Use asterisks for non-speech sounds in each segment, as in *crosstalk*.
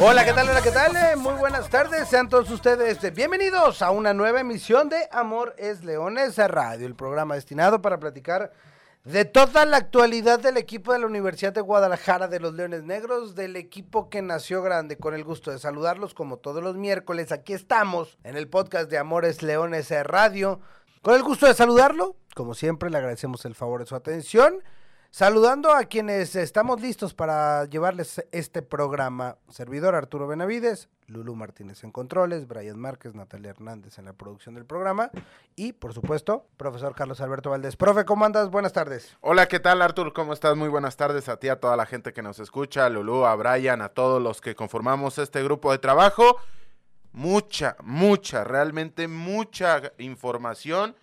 Hola, ¿qué tal? Hola, ¿qué tal? Eh, Muy buenas tardes. Sean todos ustedes eh, bienvenidos a una nueva emisión de Amor es Leones Radio, el programa destinado para platicar de toda la actualidad del equipo de la Universidad de Guadalajara de los Leones Negros, del equipo que nació grande. Con el gusto de saludarlos como todos los miércoles. Aquí estamos en el podcast de Amores Leones Radio. Con el gusto de saludarlo, como siempre, le agradecemos el favor de su atención. Saludando a quienes estamos listos para llevarles este programa. Servidor Arturo Benavides, Lulu Martínez en controles, Brian Márquez, Natalia Hernández en la producción del programa y, por supuesto, profesor Carlos Alberto Valdés. Profe, ¿cómo andas? Buenas tardes. Hola, ¿qué tal Artur? ¿Cómo estás? Muy buenas tardes a ti, a toda la gente que nos escucha, a Lulú, a Brian, a todos los que conformamos este grupo de trabajo. Mucha, mucha, realmente mucha información.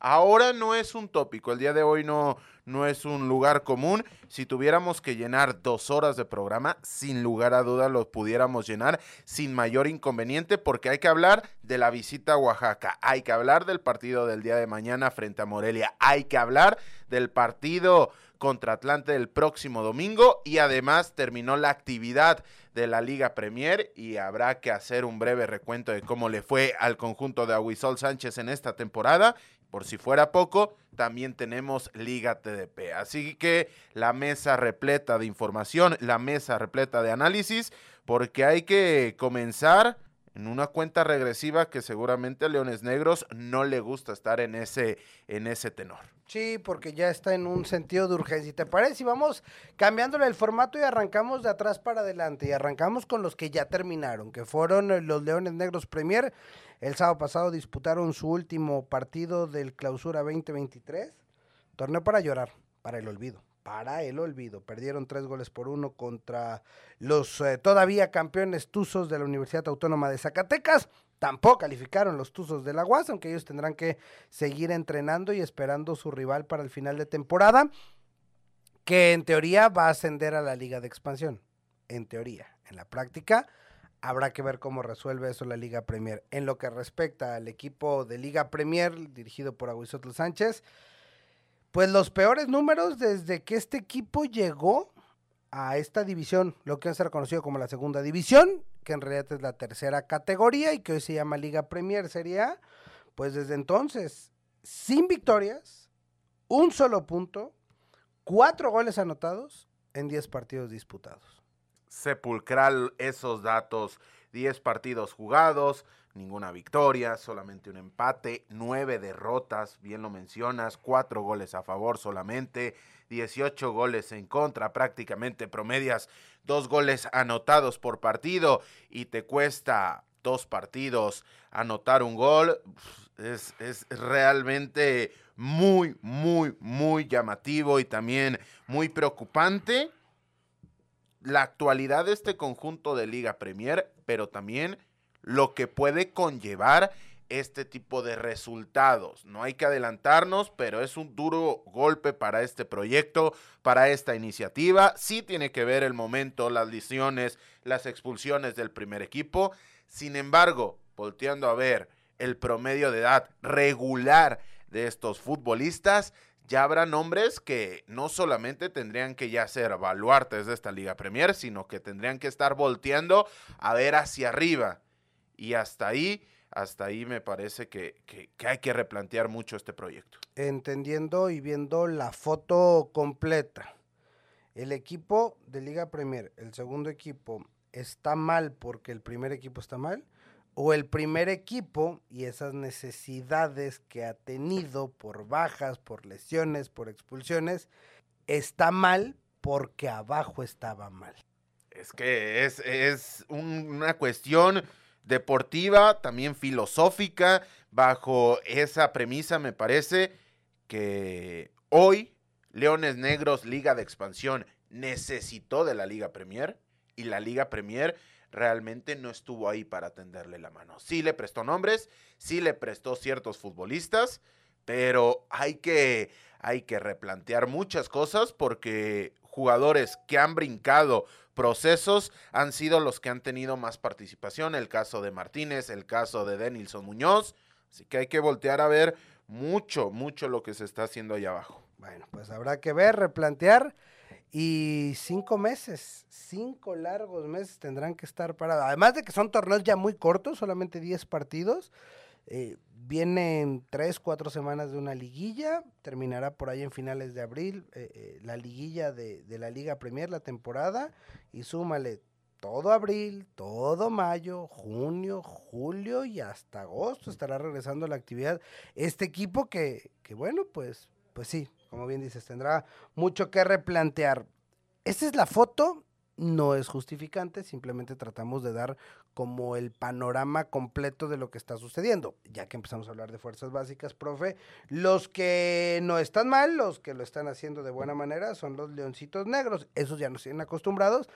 Ahora no es un tópico, el día de hoy no, no es un lugar común. Si tuviéramos que llenar dos horas de programa, sin lugar a duda lo pudiéramos llenar sin mayor inconveniente, porque hay que hablar de la visita a Oaxaca, hay que hablar del partido del día de mañana frente a Morelia, hay que hablar del partido contra Atlante el próximo domingo y además terminó la actividad de la Liga Premier y habrá que hacer un breve recuento de cómo le fue al conjunto de Aguisol Sánchez en esta temporada por si fuera poco, también tenemos Liga TDP. Así que la mesa repleta de información, la mesa repleta de análisis, porque hay que comenzar en una cuenta regresiva que seguramente a Leones Negros no le gusta estar en ese, en ese tenor. Sí, porque ya está en un sentido de urgencia. ¿Y te parece? Y vamos cambiándole el formato y arrancamos de atrás para adelante. Y arrancamos con los que ya terminaron, que fueron los Leones Negros Premier. El sábado pasado disputaron su último partido del Clausura 2023. Torneo para llorar, para el olvido. Para el olvido. Perdieron tres goles por uno contra los eh, todavía campeones Tuzos de la Universidad Autónoma de Zacatecas. Tampoco calificaron los Tuzos de la UAS, aunque ellos tendrán que seguir entrenando y esperando su rival para el final de temporada, que en teoría va a ascender a la Liga de Expansión. En teoría. En la práctica, habrá que ver cómo resuelve eso la Liga Premier. En lo que respecta al equipo de Liga Premier, dirigido por Aguisotl Sánchez, pues los peores números desde que este equipo llegó a esta división, lo que se ha conocido como la segunda división, que en realidad es la tercera categoría y que hoy se llama Liga Premier, sería, pues desde entonces, sin victorias, un solo punto, cuatro goles anotados en diez partidos disputados. Sepulcral esos datos, diez partidos jugados, ninguna victoria, solamente un empate, nueve derrotas, bien lo mencionas, cuatro goles a favor solamente, 18 goles en contra, prácticamente promedias dos goles anotados por partido y te cuesta dos partidos anotar un gol, es, es realmente muy, muy, muy llamativo y también muy preocupante la actualidad de este conjunto de Liga Premier, pero también lo que puede conllevar este tipo de resultados. No hay que adelantarnos, pero es un duro golpe para este proyecto, para esta iniciativa. Sí tiene que ver el momento, las lesiones, las expulsiones del primer equipo. Sin embargo, volteando a ver el promedio de edad regular de estos futbolistas, ya habrá nombres que no solamente tendrían que ya ser baluartes de esta Liga Premier, sino que tendrían que estar volteando a ver hacia arriba. Y hasta ahí, hasta ahí me parece que, que, que hay que replantear mucho este proyecto. Entendiendo y viendo la foto completa, el equipo de Liga Premier, el segundo equipo, está mal porque el primer equipo está mal o el primer equipo y esas necesidades que ha tenido por bajas, por lesiones, por expulsiones, está mal porque abajo estaba mal. Es que es, es un- una cuestión deportiva, también filosófica, bajo esa premisa me parece que hoy Leones Negros, Liga de Expansión, necesitó de la Liga Premier y la Liga Premier realmente no estuvo ahí para tenderle la mano. Sí le prestó nombres, sí le prestó ciertos futbolistas, pero hay que, hay que replantear muchas cosas porque jugadores que han brincado procesos han sido los que han tenido más participación. El caso de Martínez, el caso de Denilson Muñoz. Así que hay que voltear a ver mucho, mucho lo que se está haciendo ahí abajo. Bueno, pues habrá que ver, replantear. Y cinco meses, cinco largos meses tendrán que estar parados. Además de que son torneos ya muy cortos, solamente 10 partidos. Eh, vienen tres, cuatro semanas de una liguilla, terminará por ahí en finales de abril eh, eh, la liguilla de, de, la Liga Premier, la temporada, y súmale todo abril, todo mayo, junio, julio y hasta agosto estará regresando la actividad. Este equipo que, que bueno, pues, pues sí, como bien dices, tendrá mucho que replantear. Esta es la foto no es justificante, simplemente tratamos de dar como el panorama completo de lo que está sucediendo. Ya que empezamos a hablar de fuerzas básicas, profe, los que no están mal, los que lo están haciendo de buena manera, son los leoncitos negros. Esos ya nos tienen acostumbrados.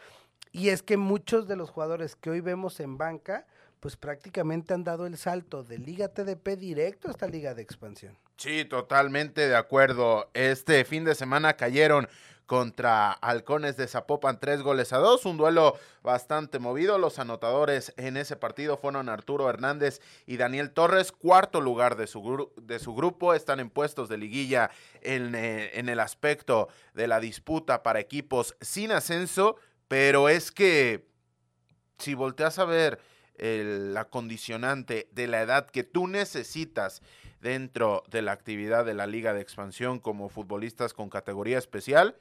Y es que muchos de los jugadores que hoy vemos en banca, pues prácticamente han dado el salto de Liga TDP directo a esta Liga de Expansión. Sí, totalmente de acuerdo. Este fin de semana cayeron contra Halcones de Zapopan, tres goles a dos, un duelo bastante movido. Los anotadores en ese partido fueron Arturo Hernández y Daniel Torres, cuarto lugar de su, de su grupo, están en puestos de liguilla en, eh, en el aspecto de la disputa para equipos sin ascenso, pero es que si volteas a ver el, la condicionante de la edad que tú necesitas dentro de la actividad de la Liga de Expansión como futbolistas con categoría especial,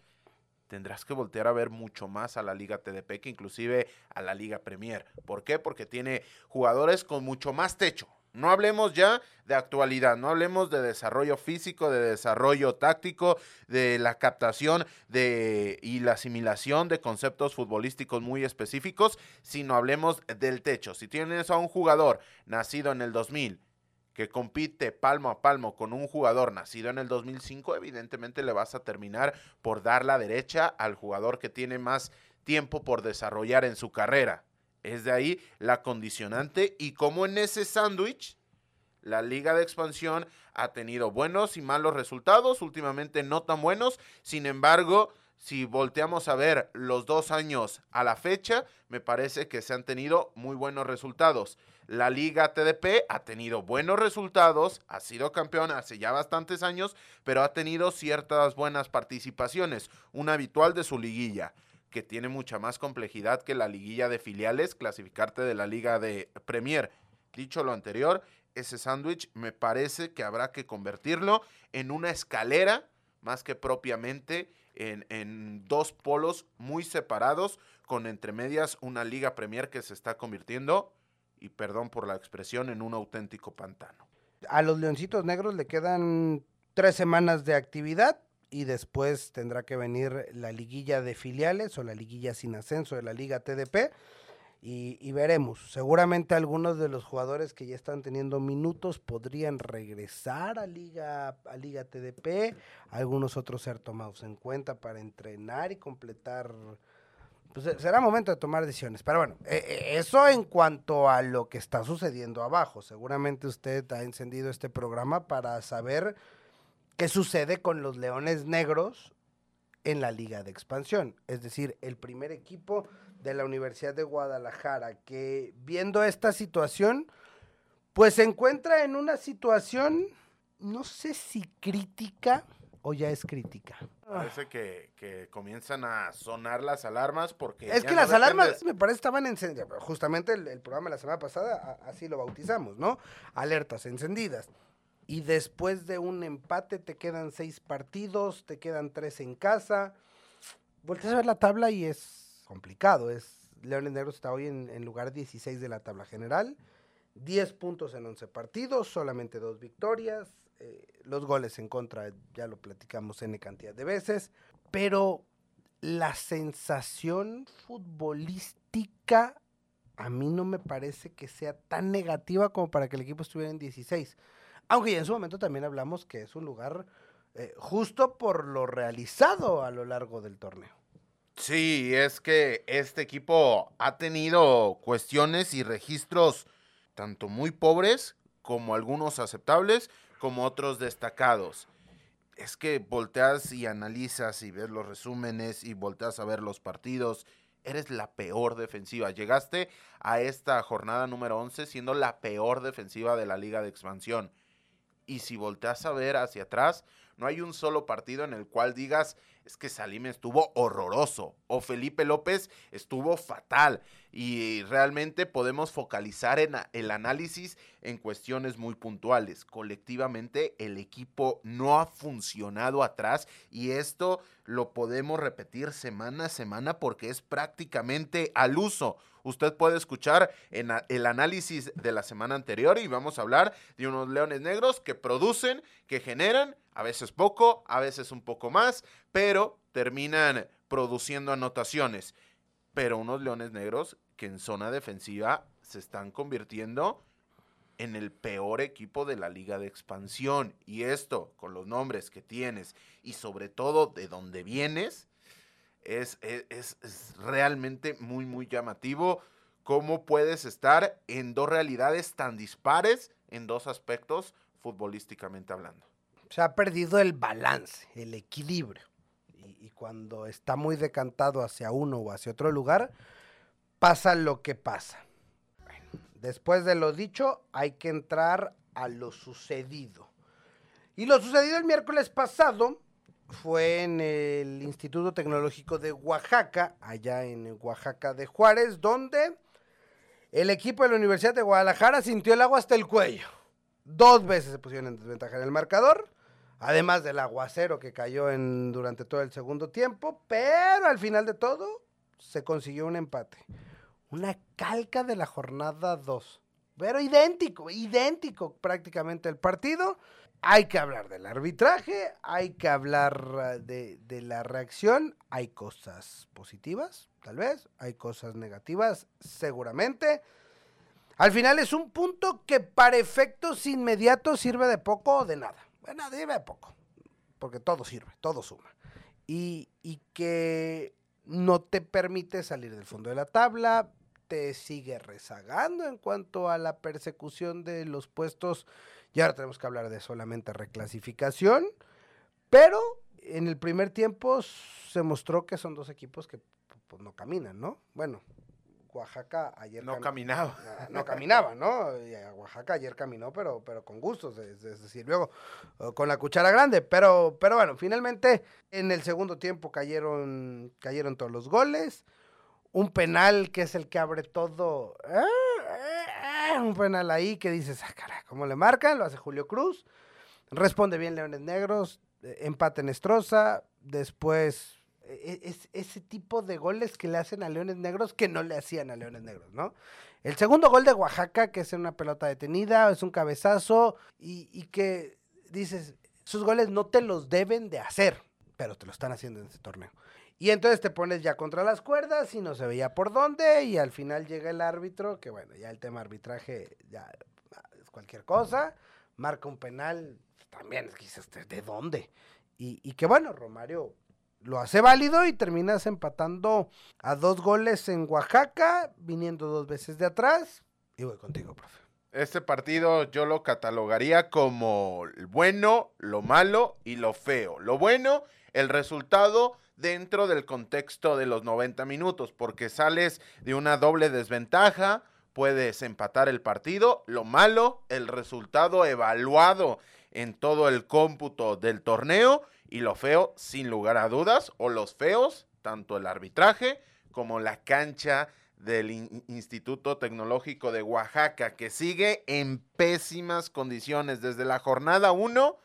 tendrás que voltear a ver mucho más a la Liga TDP que inclusive a la Liga Premier. ¿Por qué? Porque tiene jugadores con mucho más techo. No hablemos ya de actualidad, no hablemos de desarrollo físico, de desarrollo táctico, de la captación de, y la asimilación de conceptos futbolísticos muy específicos, sino hablemos del techo. Si tienes a un jugador nacido en el 2000, que compite palmo a palmo con un jugador nacido en el 2005, evidentemente le vas a terminar por dar la derecha al jugador que tiene más tiempo por desarrollar en su carrera. Es de ahí la condicionante y como en ese sándwich, la liga de expansión ha tenido buenos y malos resultados, últimamente no tan buenos, sin embargo, si volteamos a ver los dos años a la fecha, me parece que se han tenido muy buenos resultados. La Liga TDP ha tenido buenos resultados, ha sido campeón hace ya bastantes años, pero ha tenido ciertas buenas participaciones, un habitual de su liguilla que tiene mucha más complejidad que la liguilla de filiales, clasificarte de la liga de Premier. Dicho lo anterior, ese sándwich me parece que habrá que convertirlo en una escalera más que propiamente en, en, dos polos muy separados, con entre medias una liga Premier que se está convirtiendo y perdón por la expresión, en un auténtico pantano. A los Leoncitos Negros le quedan tres semanas de actividad y después tendrá que venir la liguilla de filiales o la liguilla sin ascenso de la Liga TDP. Y, veremos. Seguramente algunos de los jugadores que ya están teniendo minutos podrían regresar a Liga, a Liga TDP. Algunos otros ser tomados en cuenta para entrenar y completar pues eh, será momento de tomar decisiones. Pero bueno, eh, eh, eso en cuanto a lo que está sucediendo abajo. Seguramente usted ha encendido este programa para saber qué sucede con los Leones Negros en la Liga de Expansión. Es decir, el primer equipo de la Universidad de Guadalajara que viendo esta situación, pues se encuentra en una situación, no sé si crítica o ya es crítica. Parece que, que, comienzan a sonar las alarmas porque... Es que las alarmas, me parece, estaban encendidas. Justamente el, el, programa de la semana pasada, a, así lo bautizamos, ¿no? Alertas encendidas. Y después de un empate te quedan seis partidos, te quedan tres en casa. Volteas a ver la tabla y es complicado. Es Leones Negros está hoy en, en lugar 16 de la tabla general. 10 puntos en 11 partidos, solamente dos victorias, eh, los goles en contra, ya lo platicamos N cantidad de veces, pero la sensación futbolística a mí no me parece que sea tan negativa como para que el equipo estuviera en 16. Aunque en su momento también hablamos que es un lugar eh, justo por lo realizado a lo largo del torneo. Sí, es que este equipo ha tenido cuestiones y registros tanto muy pobres como algunos aceptables, como otros destacados. Es que volteas y analizas y ves los resúmenes y volteas a ver los partidos. Eres la peor defensiva. Llegaste a esta jornada número 11 siendo la peor defensiva de la liga de expansión. Y si volteas a ver hacia atrás, no hay un solo partido en el cual digas, es que Salim estuvo horroroso o Felipe López estuvo fatal. Y realmente podemos focalizar en el análisis en cuestiones muy puntuales. Colectivamente el equipo no ha funcionado atrás y esto lo podemos repetir semana a semana porque es prácticamente al uso. Usted puede escuchar el análisis de la semana anterior y vamos a hablar de unos leones negros que producen, que generan, a veces poco, a veces un poco más, pero terminan produciendo anotaciones pero unos Leones Negros que en zona defensiva se están convirtiendo en el peor equipo de la liga de expansión. Y esto, con los nombres que tienes y sobre todo de dónde vienes, es, es, realmente muy, muy llamativo cómo puedes estar en dos realidades tan dispares en dos aspectos futbolísticamente hablando. Se ha perdido el balance, el equilibrio y, cuando está muy decantado hacia uno o hacia otro lugar, pasa lo que pasa. después de lo dicho, hay que entrar a lo sucedido. Y lo sucedido el miércoles pasado fue en el Instituto Tecnológico de Oaxaca, allá en Oaxaca de Juárez, donde el equipo de la Universidad de Guadalajara sintió el agua hasta el cuello. Dos veces se pusieron en desventaja en el marcador además del aguacero que cayó en, durante todo el segundo tiempo, pero al final de todo se consiguió un empate. Una calca de la jornada 2. Pero idéntico, idéntico prácticamente el partido. Hay que hablar del arbitraje, hay que hablar uh, de, de, la reacción. Hay cosas positivas, tal vez, hay cosas negativas, seguramente. Al final es un punto que para efectos inmediatos sirve de poco o de nada. Bueno, dime poco, porque todo sirve, todo suma. Y, y que no te permite salir del fondo de la tabla, te sigue rezagando en cuanto a la persecución de los puestos. Y ahora tenemos que hablar de solamente reclasificación, pero en el primer tiempo se mostró que son dos equipos que pues, no caminan, ¿no? Bueno, Oaxaca ayer... No caminaba. *laughs* No, caminaba, ¿no? Oaxaca ayer caminó, pero, pero con gusto, es, decir, luego con la cuchara grande. Pero, pero bueno, finalmente en el segundo tiempo cayeron, cayeron todos los goles. Un penal que es el que abre todo. Un penal ahí que dices, ah, caray, ¿cómo le marcan? Lo hace Julio Cruz. Responde bien Leones Negros. Eh, empate en. Después e, es ese tipo de goles que le hacen a Leones Negros que no le hacían a Leones Negros, ¿no? El segundo gol de Oaxaca, que es una pelota detenida, es un cabezazo y, que dices, sus goles no te los deben de hacer, pero te lo están haciendo en este torneo. Y entonces te pones ya contra las cuerdas y no se veía por dónde y al final llega el árbitro, que bueno, ya el tema arbitraje ya es cualquier cosa, marca un penal, también dices, ¿de dónde? Y, y que bueno, Romario lo hace válido y terminas empatando a dos goles en Oaxaca, viniendo dos veces de atrás. Y voy contigo, profe. Este partido yo lo catalogaría como el bueno, lo malo y lo feo. Lo bueno, el resultado dentro del contexto de los 90 minutos, porque sales de una doble desventaja, puedes empatar el partido. Lo malo, el resultado evaluado en todo el cómputo del torneo y lo feo, sin lugar a dudas, o los feos, tanto el arbitraje como la cancha del Instituto Tecnológico de Oaxaca, que sigue en pésimas condiciones. Desde la jornada 1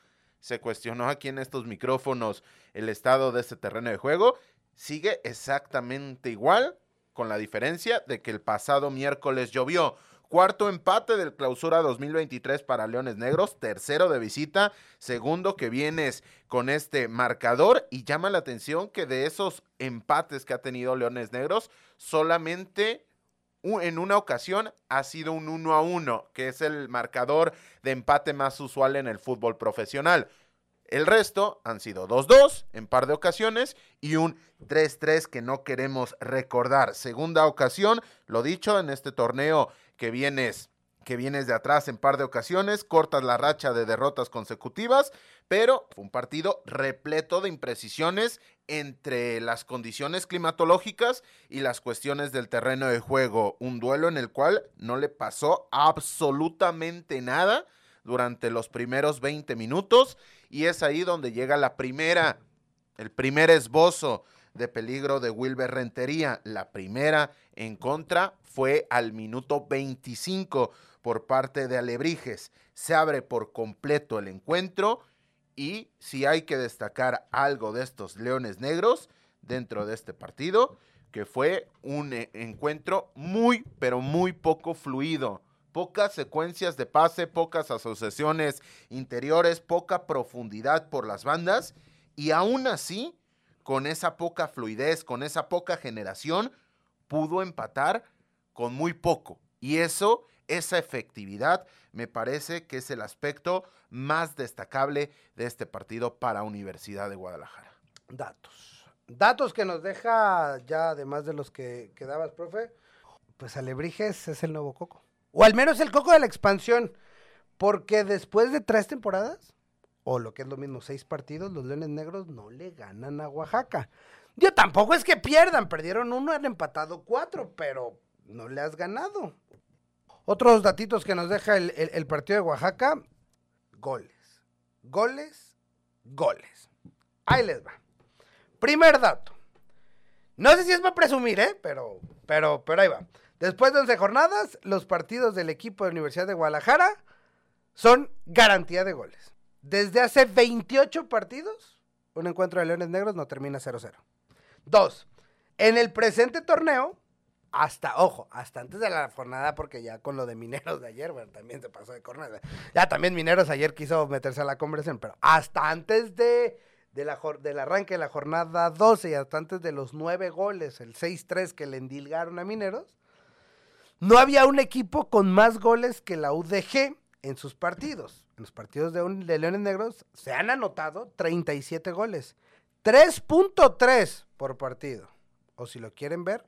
se cuestionó aquí en estos micrófonos el estado de este terreno de juego. Sigue exactamente igual, con la diferencia de que el pasado miércoles llovió. Cuarto empate del clausura 2023 para Leones Negros. Tercero de visita. Segundo que vienes con este marcador. Y llama la atención que de esos empates que ha tenido Leones Negros, solamente en una ocasión ha sido un 1 a 1, que es el marcador de empate más usual en el fútbol profesional. El resto han sido 2-2 en par de ocasiones y un 3-3 que no queremos recordar. Segunda ocasión, lo dicho, en este torneo que vienes que vienes de atrás en par de ocasiones, cortas la racha de derrotas consecutivas, pero fue un partido repleto de imprecisiones entre las condiciones climatológicas y las cuestiones del terreno de juego. Un duelo en el cual no le pasó absolutamente nada durante los primeros 20 minutos y es ahí donde llega la primera, el primer esbozo de peligro de Wilber Rentería. La primera en contra fue al minuto 25 por parte de Alebrijes. Se abre por completo el encuentro y si hay que destacar algo de estos Leones Negros dentro de este partido, que fue un eh, encuentro muy, pero muy poco fluido. Pocas secuencias de pase, pocas asociaciones interiores, poca profundidad por las bandas y aún así con esa poca fluidez, con esa poca generación, pudo empatar con muy poco. Y eso, esa efectividad, me parece que es el aspecto más destacable de este partido para Universidad de Guadalajara. Datos. Datos que nos deja, ya además de los que, quedabas, profe, pues Alebrijes es el nuevo Coco. O al menos el Coco de la expansión. Porque después de tres temporadas, o lo que es lo mismo, seis partidos, los Leones Negros no le ganan a Oaxaca. Yo tampoco es que pierdan, perdieron uno, han empatado cuatro, pero no le has ganado. Otros datitos que nos deja el, partido de Oaxaca, goles, goles, goles. Ahí les va. Primer dato. No sé si es para presumir, ¿eh? Pero, pero, pero ahí va. Después de 11 jornadas, los partidos del equipo de Universidad de Guadalajara son garantía de goles. Desde hace 28 partidos, un encuentro de Leones Negros no termina 0-0. Dos, en el presente torneo, hasta, ojo, hasta antes de la jornada, porque ya con lo de Mineros de ayer, bueno, también se pasó de jornada. Ya también Mineros ayer quiso meterse a la conversación, pero hasta antes de, la, del arranque de la jornada 12 y hasta antes de los nueve goles, el 6-3 que le endilgaron a Mineros, no había un equipo con más goles que la UDG en sus partidos en los partidos de, de Leones Negros se han anotado 37 goles. 3.3 por partido. O si lo quieren ver,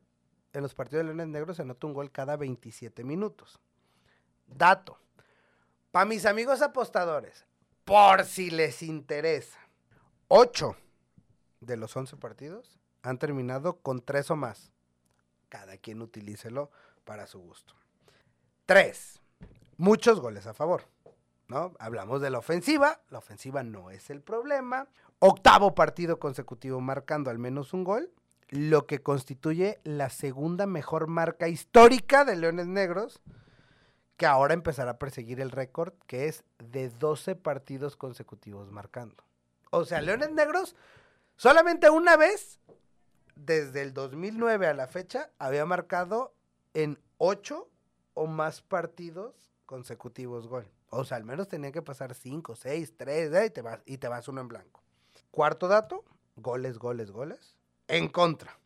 en los partidos de Leones Negros se anota un gol cada 27 minutos. Dato. Para mis amigos apostadores, por si les interesa, 8 de los 11 partidos han terminado con 3 o más. Cada quien utilícelo para su gusto. 3. Muchos goles a favor. ¿no? Hablamos de la ofensiva, la ofensiva no es el problema. Octavo partido consecutivo marcando al menos un gol, lo que constituye la segunda mejor marca histórica de Leones Negros, que ahora empezará a perseguir el récord, que es de 12 partidos consecutivos marcando. O sea, Leones Negros solamente una vez, desde el 2009 a la fecha, había marcado en 8 o más partidos consecutivos gol. O sea, al menos tenía que pasar 5, 6, 3, y te, vas, uno en blanco. Cuarto dato, goles, goles, goles. En contra.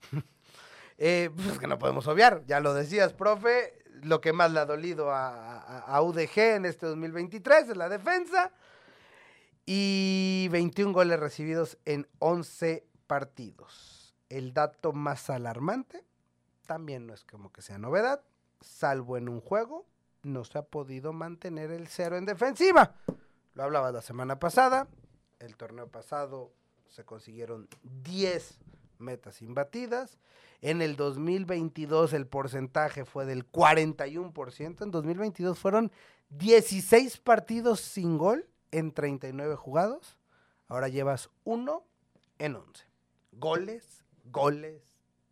eh, pues que no podemos obviar, ya lo decías, profe, lo que más le ha dolido a, UDG en este 2023 es la defensa. Y 21 goles recibidos en 11 partidos. El dato más alarmante, también no es como que sea novedad, salvo en un juego, no se ha podido mantener el cero en defensiva. Lo hablaba la semana pasada. El torneo pasado se consiguieron 10 metas imbatidas. En el 2022 el porcentaje fue del 41%. En 2022 fueron 16 partidos sin gol en 39 jugados. Ahora llevas uno en 11. Goles, goles,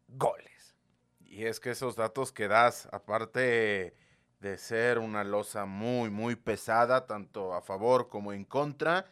goles. Y es que esos datos que das, aparte de ser una losa muy, muy pesada, tanto a favor como en contra,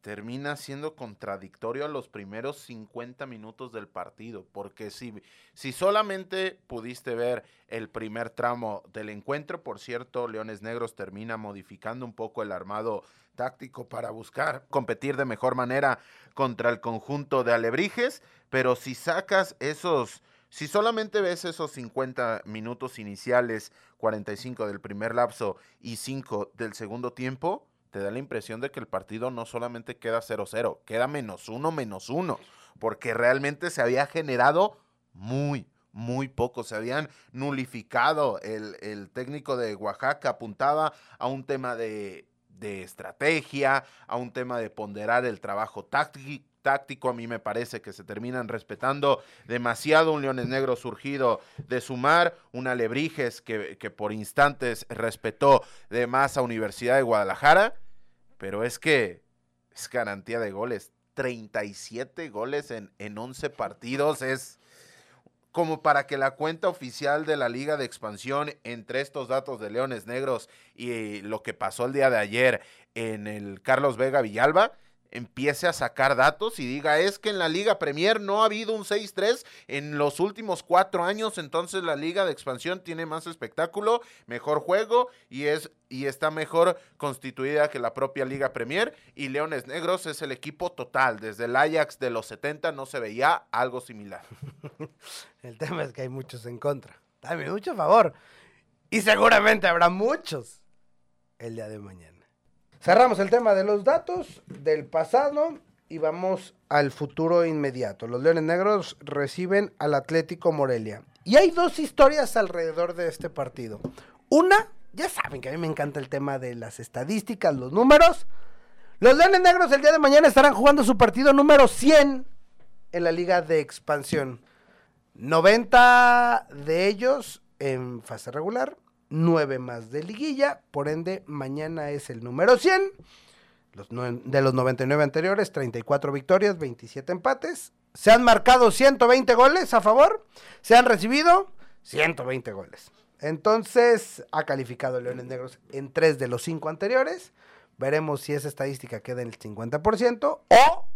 termina siendo contradictorio a los primeros 50 minutos del partido, porque si, si solamente pudiste ver el primer tramo del encuentro, por cierto, Leones Negros termina modificando un poco el armado táctico para buscar competir de mejor manera contra el conjunto de Alebrijes, pero si sacas esos si solamente ves esos 50 minutos iniciales, 45 del primer lapso y 5 del segundo tiempo, te da la impresión de que el partido no solamente queda 0-0, queda menos uno, menos uno, porque realmente se había generado muy, muy poco. Se habían nulificado. El, el técnico de Oaxaca apuntaba a un tema de, de estrategia, a un tema de ponderar el trabajo táctico táctico, a mí me parece que se terminan respetando demasiado un Leones Negro surgido de sumar, un Alebrijes que, que por instantes respetó de más a Universidad de Guadalajara, pero es que es garantía de goles, 37 goles en, en 11 partidos, es como para que la cuenta oficial de la Liga de Expansión entre estos datos de Leones Negros y lo que pasó el día de ayer en el Carlos Vega Villalba, empiece a sacar datos y diga es que en la Liga Premier no ha habido un 6-3 en los últimos cuatro años, entonces la Liga de Expansión tiene más espectáculo, mejor juego y es y está mejor constituida que la propia Liga Premier y Leones Negros es el equipo total, desde el Ajax de los 70 no se veía algo similar. *laughs* el tema es que hay muchos en contra, también mucho favor y seguramente habrá muchos el día de mañana. Cerramos el tema de los datos del pasado y vamos al futuro inmediato. Los Leones Negros reciben al Atlético Morelia. Y hay dos historias alrededor de este partido. Una, ya saben que a mí me encanta el tema de las estadísticas, los números. Los Leones Negros el día de mañana estarán jugando su partido número 100 en la Liga de Expansión. 90 de ellos en fase regular 9 más de liguilla, por ende mañana es el número 100. Los de los 99 anteriores, 34 victorias, 27 empates. Se han marcado 120 goles a favor, se han recibido 120 goles. Entonces ha calificado Leones Negros en 3 de los 5 anteriores. Veremos si esa estadística queda en el 50% o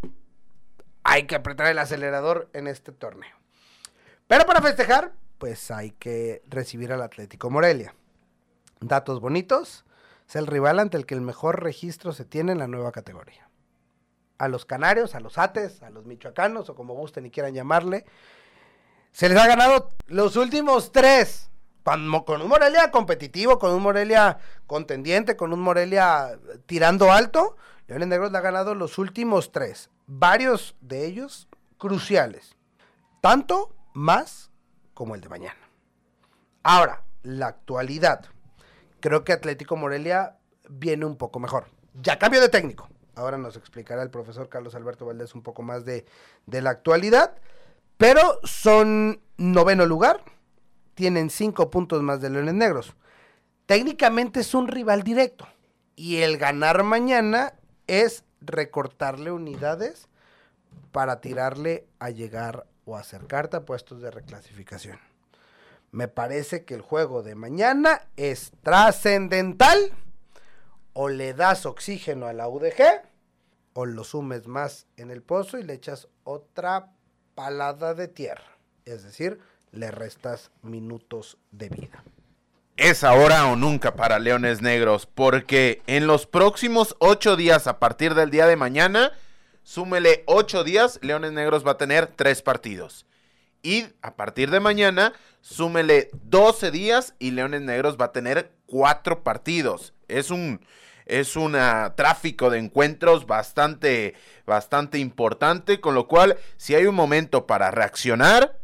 hay que apretar el acelerador en este torneo. Pero para festejar, pues hay que recibir al Atlético Morelia datos bonitos, es el rival ante el que el mejor registro se tiene en la nueva categoría. A los canarios, a los ates, a los michoacanos o como gusten y quieran llamarle, se les ha ganado los últimos tres. Con, un Morelia competitivo, con un Morelia contendiente, con un Morelia tirando alto, Leones Negros le ha ganado los últimos tres. Varios de ellos cruciales. Tanto más como el de mañana. Ahora, la actualidad creo que Atlético Morelia viene un poco mejor. Ya cambio de técnico. Ahora nos explicará el profesor Carlos Alberto Valdés un poco más de, la actualidad. Pero son noveno lugar. Tienen cinco puntos más de Leones Negros. Técnicamente es un rival directo. Y el ganar mañana es recortarle unidades para tirarle a llegar o acercarte a puestos de reclasificación. Me parece que el juego de mañana es trascendental. O le das oxígeno a la UDG, o lo sumes más en el pozo y le echas otra palada de tierra. Es decir, le restas minutos de vida. Es ahora o nunca para Leones Negros, porque en los próximos ocho días, a partir del día de mañana, súmele ocho días, Leones Negros va a tener tres partidos. Y a partir de mañana, súmele 12 días y Leones Negros va a tener cuatro partidos. Es un, es tráfico de encuentros bastante, bastante importante, con lo cual, si hay un momento para reaccionar,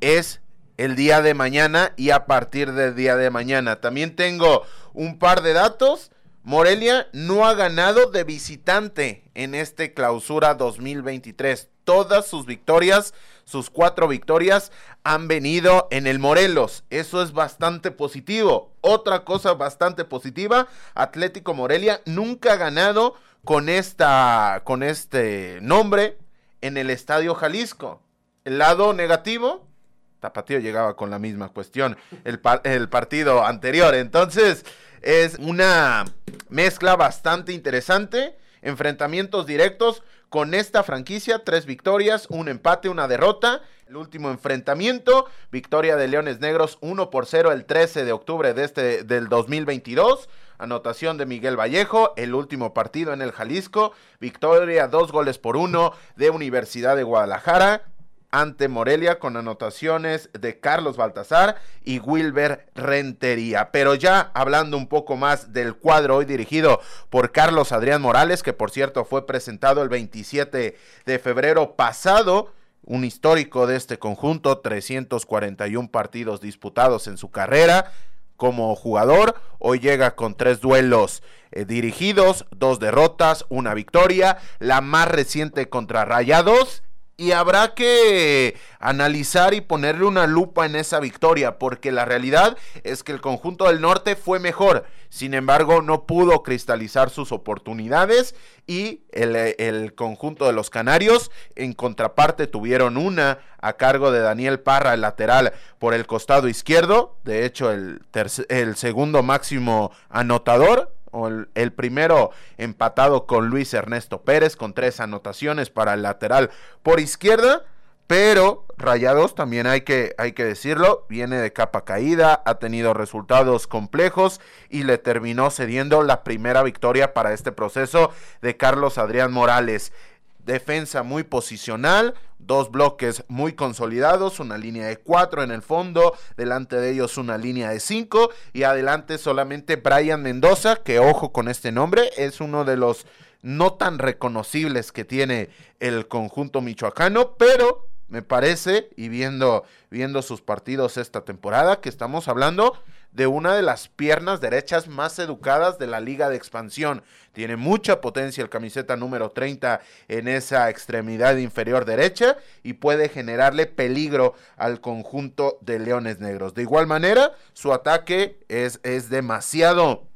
es el día de mañana y a partir del día de mañana. También tengo un par de datos. Morelia no ha ganado de visitante en este clausura 2023. Todas sus victorias sus cuatro victorias han venido en el Morelos. Eso es bastante positivo. Otra cosa bastante positiva, Atlético Morelia nunca ha ganado con, esta, con este nombre en el Estadio Jalisco. El lado negativo, Tapatío llegaba con la misma cuestión el, el partido anterior. Entonces, es una mezcla bastante interesante. Enfrentamientos directos con esta franquicia, tres victorias, un empate, una derrota. El último enfrentamiento, victoria de Leones Negros 1 por 0 el 13 de octubre de este, del 2022. Anotación de Miguel Vallejo, el último partido en el Jalisco, victoria dos goles por uno de Universidad de Guadalajara ante Morelia con anotaciones de Carlos Baltazar y Wilber Rentería. Pero ya hablando un poco más del cuadro hoy dirigido por Carlos Adrián Morales, que por cierto fue presentado el 27 de febrero pasado. un histórico de este conjunto, 341 partidos disputados en su carrera como jugador. Hoy llega con tres duelos eh, dirigidos, dos derrotas, una victoria, la más reciente contra Rayados y habrá que analizar y ponerle una lupa en esa victoria, porque la realidad es que el conjunto del norte fue mejor, sin embargo no pudo cristalizar sus oportunidades y el, conjunto de los canarios en contraparte tuvieron una a cargo de Daniel Parra, el lateral por el costado izquierdo, de hecho el segundo máximo anotador el, primero empatado con Luis Ernesto Pérez con tres anotaciones para el lateral por izquierda. Pero Rayados también hay que, hay que decirlo, viene de capa caída, ha tenido resultados complejos y le terminó cediendo la primera victoria para este proceso de Carlos Adrián Morales defensa muy posicional, dos bloques muy consolidados, una línea de cuatro en el fondo, delante de ellos una línea de cinco y adelante solamente Brian Mendoza, que ojo con este nombre, es uno de los no tan reconocibles que tiene el conjunto michoacano, pero me parece, y viendo, viendo sus partidos esta temporada, que estamos hablando de una de las piernas derechas más educadas de la liga de expansión. Tiene mucha potencia el camiseta número 30 en esa extremidad inferior derecha y puede generarle peligro al conjunto de Leones Negros. De igual manera, su ataque es, es demasiado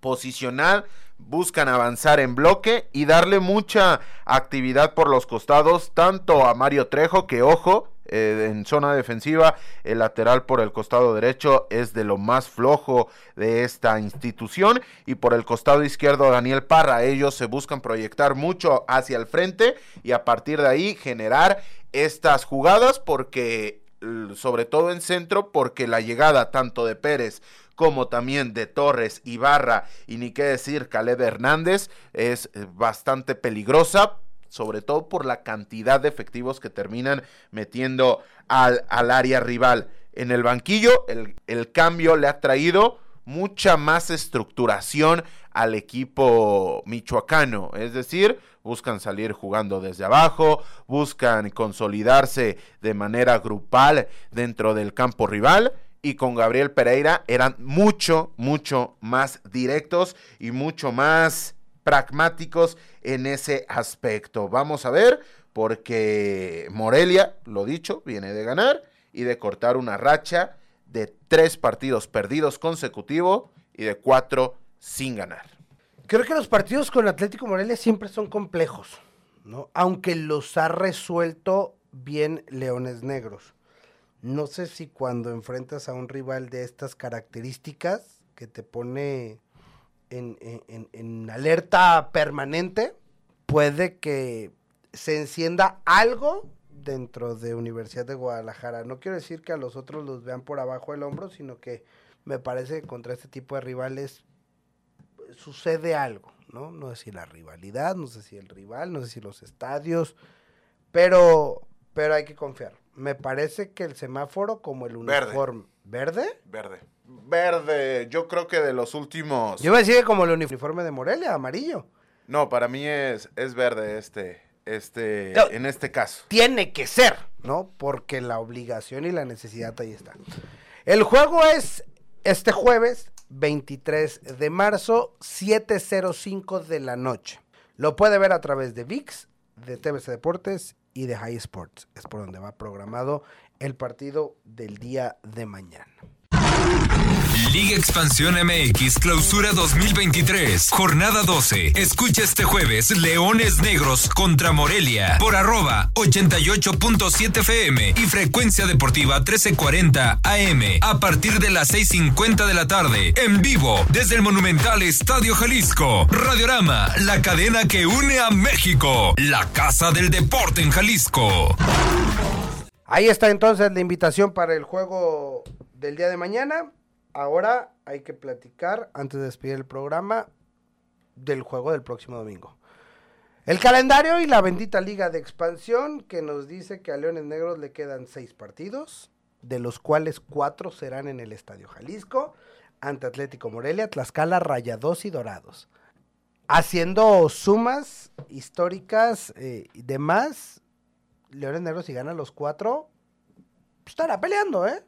posicional buscan avanzar en bloque y darle mucha actividad por los costados, tanto a Mario Trejo, que ojo, eh, en zona defensiva, el lateral por el costado derecho es de lo más flojo de esta institución y por el costado izquierdo Daniel Parra, ellos se buscan proyectar mucho hacia el frente y a partir de ahí generar estas jugadas porque sobre todo en centro porque la llegada tanto de Pérez como también de Torres, Ibarra y ni qué decir Caleb Hernández es eh, bastante peligrosa sobre todo por la cantidad de efectivos que terminan metiendo al, al área rival. En el banquillo, el, el, cambio le ha traído mucha más estructuración al equipo michoacano, es decir, buscan salir jugando desde abajo, buscan consolidarse de manera grupal dentro del campo rival y con Gabriel Pereira eran mucho, mucho más directos y mucho más pragmáticos en ese aspecto. Vamos a ver, porque Morelia, lo dicho, viene de ganar y de cortar una racha de tres partidos perdidos consecutivos y de cuatro sin ganar. Creo que los partidos con Atlético Morelia siempre son complejos, ¿no? Aunque los ha resuelto bien Leones Negros. No sé si cuando enfrentas a un rival de estas características que te pone en, alerta permanente, puede que se encienda algo dentro de Universidad de Guadalajara. No quiero decir que a los otros los vean por abajo del hombro, sino que me parece que contra este tipo de rivales sucede algo, ¿no? No sé si la rivalidad, no sé si el rival, no sé si los estadios, pero, pero hay que confiar. Me parece que el semáforo como el uniforme... ¿Verde? Verde verde, yo creo que de los últimos. Yo me decía como el uniforme de Morelia, amarillo. No, para mí es, es verde este, este, en este caso. Tiene que ser, ¿no? Porque la obligación y la necesidad ahí está. El juego es este jueves 23 de marzo, 7.05 de la noche. Lo puede ver a través de VIX, de TVC Deportes y de High Sports. Es por donde va programado el partido del día de mañana. Liga Expansión MX Clausura 2023, jornada 12. Escucha este jueves Leones Negros contra Morelia por arroba 88.7 FM y frecuencia deportiva 1340 AM a partir de las 6.50 de la tarde en vivo desde el monumental Estadio Jalisco. Radiorama, la cadena que une a México, la casa del deporte en Jalisco. Ahí está entonces la invitación para el juego del día de mañana. Ahora hay que platicar, antes de despedir el programa, del juego del próximo domingo. El calendario y la bendita liga de expansión que nos dice que a Leones Negros le quedan seis partidos, de los cuales cuatro serán en el Estadio Jalisco, ante Atlético Morelia, Tlaxcala, Rayados y Dorados. Haciendo sumas históricas eh, y demás, Leones Negros si gana los cuatro, pues, estará peleando, ¿eh?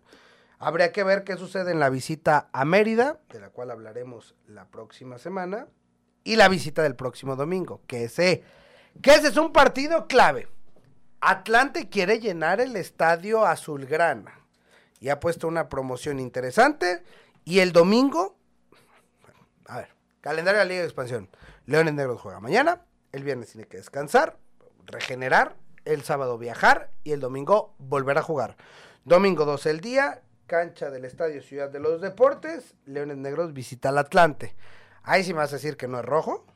Habría que ver qué sucede en la visita a Mérida, de la cual hablaremos la próxima semana, y la visita del próximo domingo, que ese, que ese es un partido clave. Atlante quiere llenar el estadio azulgrana y ha puesto una promoción interesante. Y el domingo, a ver, calendario de la Liga de Expansión. Leones Negros juega mañana, el viernes tiene que descansar, regenerar, el sábado viajar y el domingo volver a jugar. Domingo 12 el día, cancha del Estadio Ciudad de los Deportes, Leones Negros visita al Atlante. Ahí sí me vas a decir que no es rojo.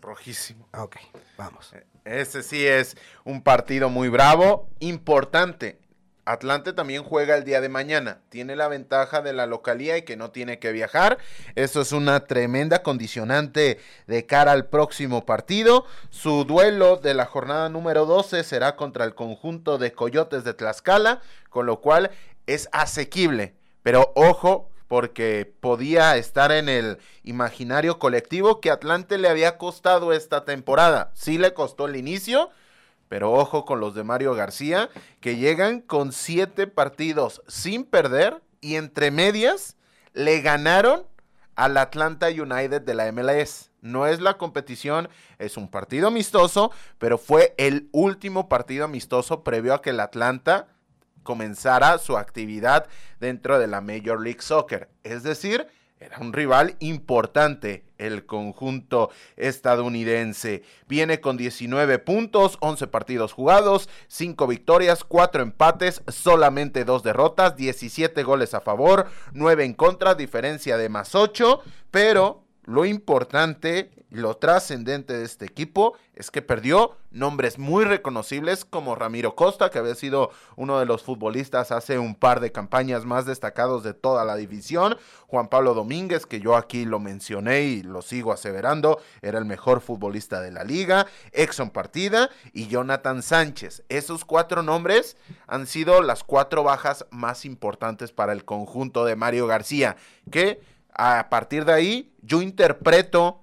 Rojísimo. Ok, vamos. Ese sí es un partido muy bravo, importante. Atlante también juega el día de mañana. Tiene la ventaja de la localía y que no tiene que viajar. Eso es una tremenda condicionante de cara al próximo partido. Su duelo de la jornada número 12 será contra el conjunto de Coyotes de Tlaxcala, con lo cual es asequible. Pero ojo, porque podía estar en el imaginario colectivo que Atlante le había costado esta temporada. Sí le costó el inicio, pero ojo con los de Mario García, que llegan con siete partidos sin perder y entre medias le ganaron al Atlanta United de la MLS. No es la competición, es un partido amistoso, pero fue el último partido amistoso previo a que el Atlanta comenzara su actividad dentro de la Major League Soccer. Es decir, era un rival importante el conjunto estadounidense. Viene con 19 puntos, 11 partidos jugados, 5 victorias, 4 empates, solamente 2 derrotas, 17 goles a favor, 9 en contra, diferencia de más 8, pero lo importante, lo trascendente de este equipo es que perdió nombres muy reconocibles como Ramiro Costa, que había sido uno de los futbolistas hace un par de campañas más destacados de toda la división, Juan Pablo Domínguez, que yo aquí lo mencioné y lo sigo aseverando, era el mejor futbolista de la liga, Exxon Partida y Jonathan Sánchez. Esos cuatro nombres han sido las cuatro bajas más importantes para el conjunto de Mario García, que a partir de ahí yo interpreto,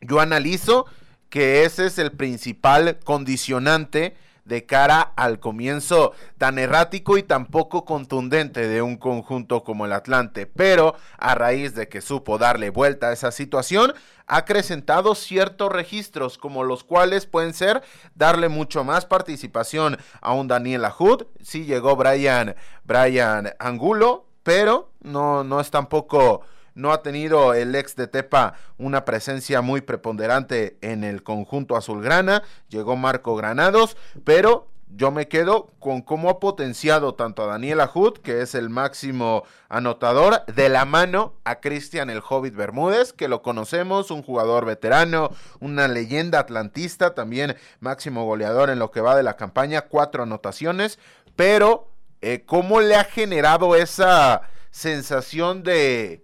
yo analizo que ese es el principal condicionante de cara al comienzo tan errático y tan poco contundente de un conjunto como el Atlante. Pero a raíz de que supo darle vuelta a esa situación, ha acrecentado ciertos registros, como los cuales pueden ser darle mucho más participación a un Daniel Ahud. Sí llegó Brian, Brian Angulo, pero no, no es tampoco no ha tenido el ex de Tepa una presencia muy preponderante en el conjunto azulgrana. Llegó Marco Granados, pero yo me quedo con cómo ha potenciado tanto a Daniel Ajud, que es el máximo anotador, de la mano a Cristian el Hobbit Bermúdez, que lo conocemos, un jugador veterano, una leyenda atlantista, también máximo goleador en lo que va de la campaña, cuatro anotaciones, pero eh, cómo le ha generado esa sensación de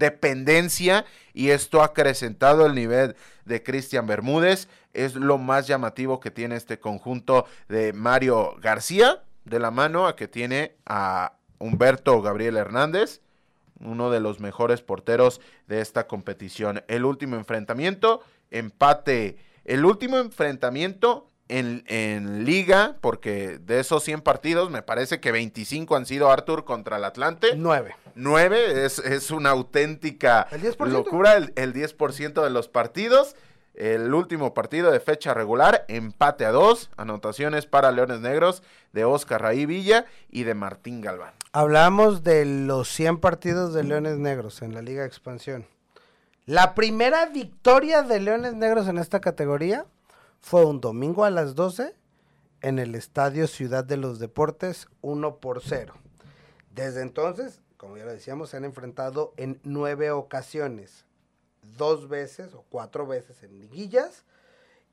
dependencia y esto ha acrecentado el nivel de Cristian Bermúdez. Es lo más llamativo que tiene este conjunto de Mario García, de la mano a que tiene a Humberto Gabriel Hernández, uno de los mejores porteros de esta competición. El último enfrentamiento, empate. El último enfrentamiento en, en, liga, porque de esos 100 partidos me parece que 25 han sido Arthur contra el Atlante. 9. 9 es, es una auténtica locura, el, el 10% de los partidos. El último partido de fecha regular, empate a dos, anotaciones para Leones Negros de Oscar Raí Villa y de Martín Galván. Hablamos de los 100 partidos de Leones Negros en la Liga de Expansión. La primera victoria de Leones Negros en esta categoría fue un domingo a las 12 en el Estadio Ciudad de los Deportes 1 por 0. Desde entonces, como ya lo decíamos, se han enfrentado en nueve ocasiones, dos veces o cuatro veces en liguillas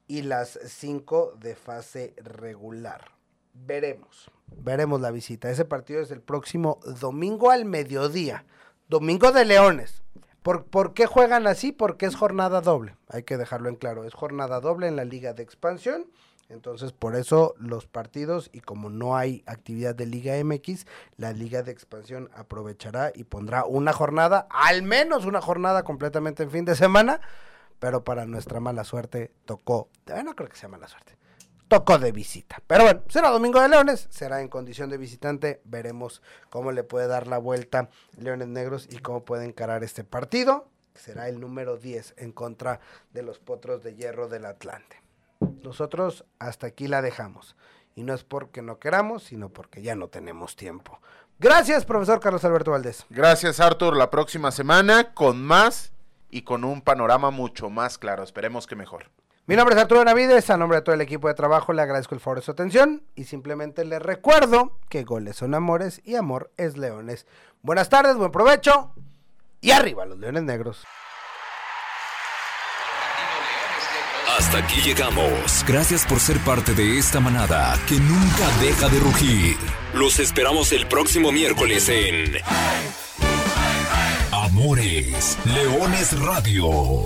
y las cinco de fase regular. Veremos, veremos la visita. Ese partido es el próximo domingo al mediodía, domingo de Leones. ¿Por, ¿Por, qué juegan así? Porque es jornada doble. Hay que dejarlo en claro. Es jornada doble en la liga de expansión. Entonces, por eso los partidos y como no hay actividad de Liga MX, la Liga de Expansión aprovechará y pondrá una jornada, al menos una jornada completamente en fin de semana, pero para nuestra mala suerte tocó, no creo que sea mala suerte, tocó de visita. Pero bueno, será Domingo de Leones, será en condición de visitante. Veremos cómo le puede dar la vuelta Leones Negros y cómo puede encarar este partido. Será el número 10 en contra de los Potros de Hierro del Atlante. Nosotros hasta aquí la dejamos. Y no es porque no queramos, sino porque ya no tenemos tiempo. Gracias, profesor Carlos Alberto Valdés. Gracias, Artur. La próxima semana con más y con un panorama mucho más claro. Esperemos que mejor. Mi nombre es Arturo Navides, a nombre de todo el equipo de trabajo le agradezco el favor de su atención y simplemente le recuerdo que goles son amores y amor es leones. Buenas tardes, buen provecho y arriba los leones negros. Hasta aquí llegamos. Gracias por ser parte de esta manada que nunca deja de rugir. Los esperamos el próximo miércoles en Amores Leones Radio.